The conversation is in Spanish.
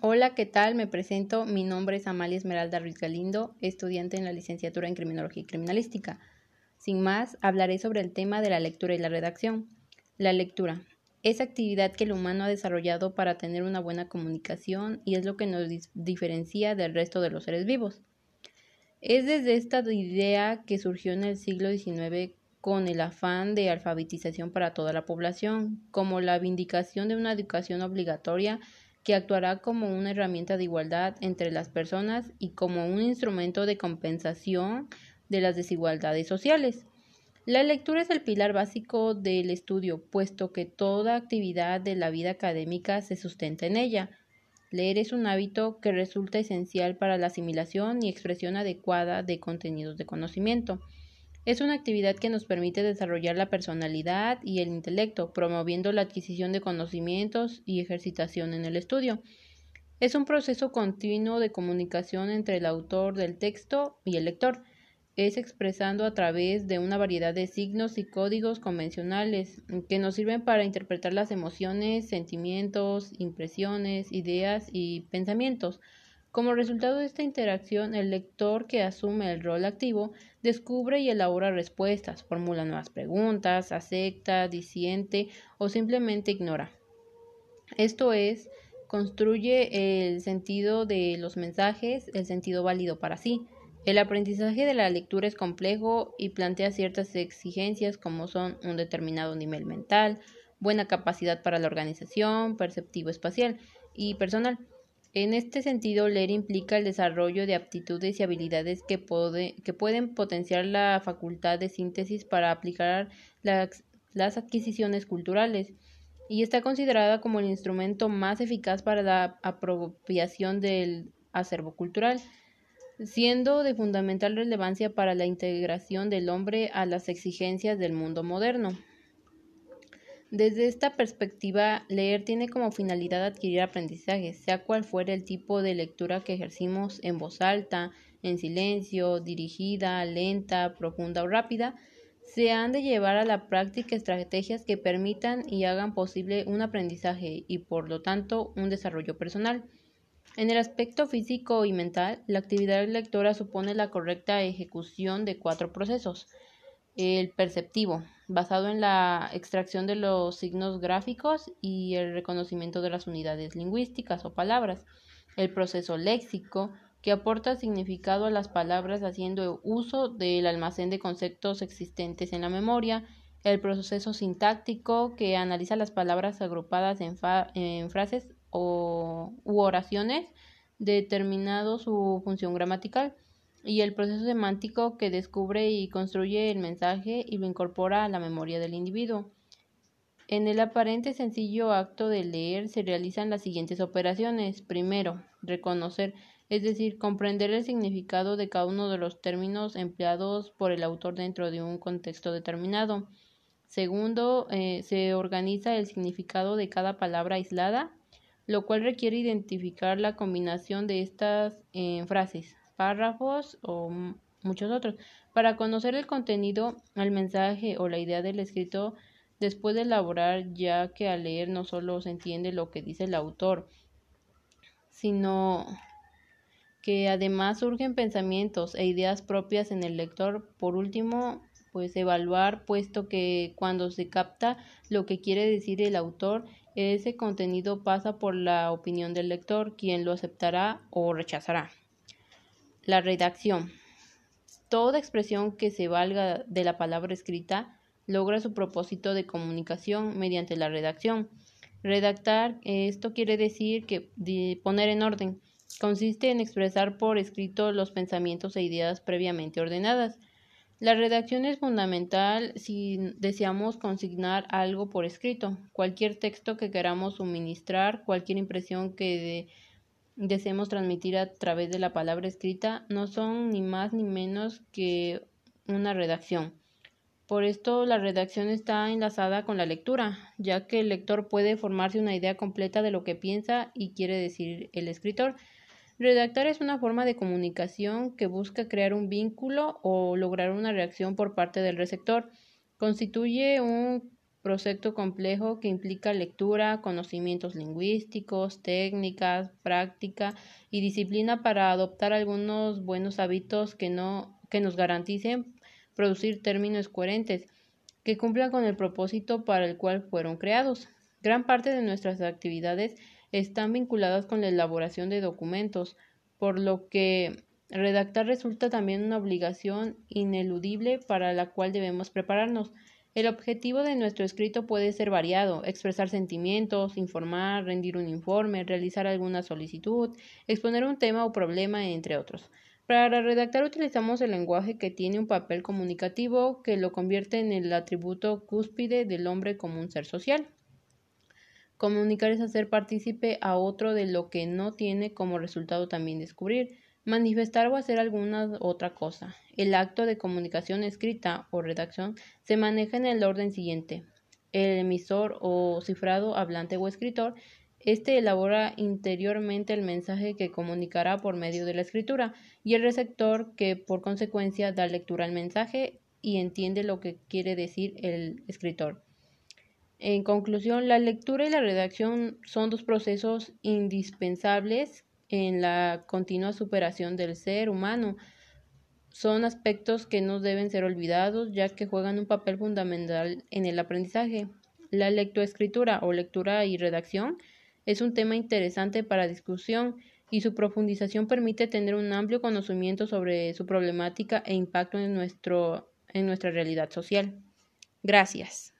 Hola, ¿qué tal? Me presento. Mi nombre es Amalia Esmeralda Ruiz Galindo, estudiante en la licenciatura en Criminología y Criminalística. Sin más, hablaré sobre el tema de la lectura y la redacción. La lectura. Es actividad que el humano ha desarrollado para tener una buena comunicación y es lo que nos diferencia del resto de los seres vivos. Es desde esta idea que surgió en el siglo XIX con el afán de alfabetización para toda la población, como la vindicación de una educación obligatoria que actuará como una herramienta de igualdad entre las personas y como un instrumento de compensación de las desigualdades sociales. La lectura es el pilar básico del estudio, puesto que toda actividad de la vida académica se sustenta en ella. Leer es un hábito que resulta esencial para la asimilación y expresión adecuada de contenidos de conocimiento. Es una actividad que nos permite desarrollar la personalidad y el intelecto, promoviendo la adquisición de conocimientos y ejercitación en el estudio. Es un proceso continuo de comunicación entre el autor del texto y el lector. Es expresando a través de una variedad de signos y códigos convencionales que nos sirven para interpretar las emociones, sentimientos, impresiones, ideas y pensamientos como resultado de esta interacción, el lector que asume el rol activo descubre y elabora respuestas, formula nuevas preguntas, acepta, disiente o simplemente ignora. Esto es, construye el sentido de los mensajes, el sentido válido para sí. El aprendizaje de la lectura es complejo y plantea ciertas exigencias como son un determinado nivel mental, buena capacidad para la organización, perceptivo espacial y personal. En este sentido, leer implica el desarrollo de aptitudes y habilidades que, pueden potenciar la facultad de síntesis para aplicar las adquisiciones culturales y está considerada como el instrumento más eficaz para la apropiación del acervo cultural, siendo de fundamental relevancia para la integración del hombre a las exigencias del mundo moderno. Desde esta perspectiva, leer tiene como finalidad adquirir aprendizaje, sea cual fuera el tipo de lectura que ejercimos en voz alta, en silencio, dirigida, lenta, profunda o rápida, se han de llevar a la práctica estrategias que permitan y hagan posible un aprendizaje y por lo tanto un desarrollo personal. En el aspecto físico y mental, la actividad lectora supone la correcta ejecución de cuatro procesos. El perceptivo, basado en la extracción de los signos gráficos y el reconocimiento de las unidades lingüísticas o palabras. El proceso léxico, que aporta significado a las palabras haciendo uso del almacén de conceptos existentes en la memoria. El proceso sintáctico, que analiza las palabras agrupadas en, en frases o, u oraciones, determinado su función gramatical y el proceso semántico que descubre y construye el mensaje y lo incorpora a la memoria del individuo. En el aparente sencillo acto de leer se realizan las siguientes operaciones. Primero, reconocer, es decir, comprender el significado de cada uno de los términos empleados por el autor dentro de un contexto determinado. Segundo, eh, se organiza el significado de cada palabra aislada, lo cual requiere identificar la combinación de estas eh, frases párrafos o muchos otros. Para conocer el contenido, el mensaje o la idea del escrito, después de elaborar, ya que al leer no solo se entiende lo que dice el autor, sino que además surgen pensamientos e ideas propias en el lector. Por último, pues evaluar, puesto que cuando se capta lo que quiere decir el autor, ese contenido pasa por la opinión del lector, quien lo aceptará o rechazará. La redacción. Toda expresión que se valga de la palabra escrita logra su propósito de comunicación mediante la redacción. Redactar, esto quiere decir que poner en orden. Consiste en expresar por escrito los pensamientos e ideas previamente ordenadas. La redacción es fundamental si deseamos consignar algo por escrito. Cualquier texto que queramos suministrar, cualquier impresión que de deseemos transmitir a través de la palabra escrita no son ni más ni menos que una redacción. Por esto la redacción está enlazada con la lectura, ya que el lector puede formarse una idea completa de lo que piensa y quiere decir el escritor. Redactar es una forma de comunicación que busca crear un vínculo o lograr una reacción por parte del receptor. Constituye un proyecto complejo que implica lectura, conocimientos lingüísticos, técnicas, práctica y disciplina para adoptar algunos buenos hábitos que, no, que nos garanticen producir términos coherentes que cumplan con el propósito para el cual fueron creados. Gran parte de nuestras actividades están vinculadas con la elaboración de documentos, por lo que redactar resulta también una obligación ineludible para la cual debemos prepararnos. El objetivo de nuestro escrito puede ser variado, expresar sentimientos, informar, rendir un informe, realizar alguna solicitud, exponer un tema o problema, entre otros. Para redactar utilizamos el lenguaje que tiene un papel comunicativo que lo convierte en el atributo cúspide del hombre como un ser social. Comunicar es hacer partícipe a otro de lo que no tiene como resultado también descubrir, manifestar o hacer alguna otra cosa. El acto de comunicación escrita o redacción se maneja en el orden siguiente. El emisor o cifrado hablante o escritor este elabora interiormente el mensaje que comunicará por medio de la escritura y el receptor que por consecuencia da lectura al mensaje y entiende lo que quiere decir el escritor. En conclusión, la lectura y la redacción son dos procesos indispensables en la continua superación del ser humano. Son aspectos que no deben ser olvidados ya que juegan un papel fundamental en el aprendizaje. La lectoescritura o lectura y redacción es un tema interesante para discusión y su profundización permite tener un amplio conocimiento sobre su problemática e impacto en, nuestro, en nuestra realidad social. Gracias.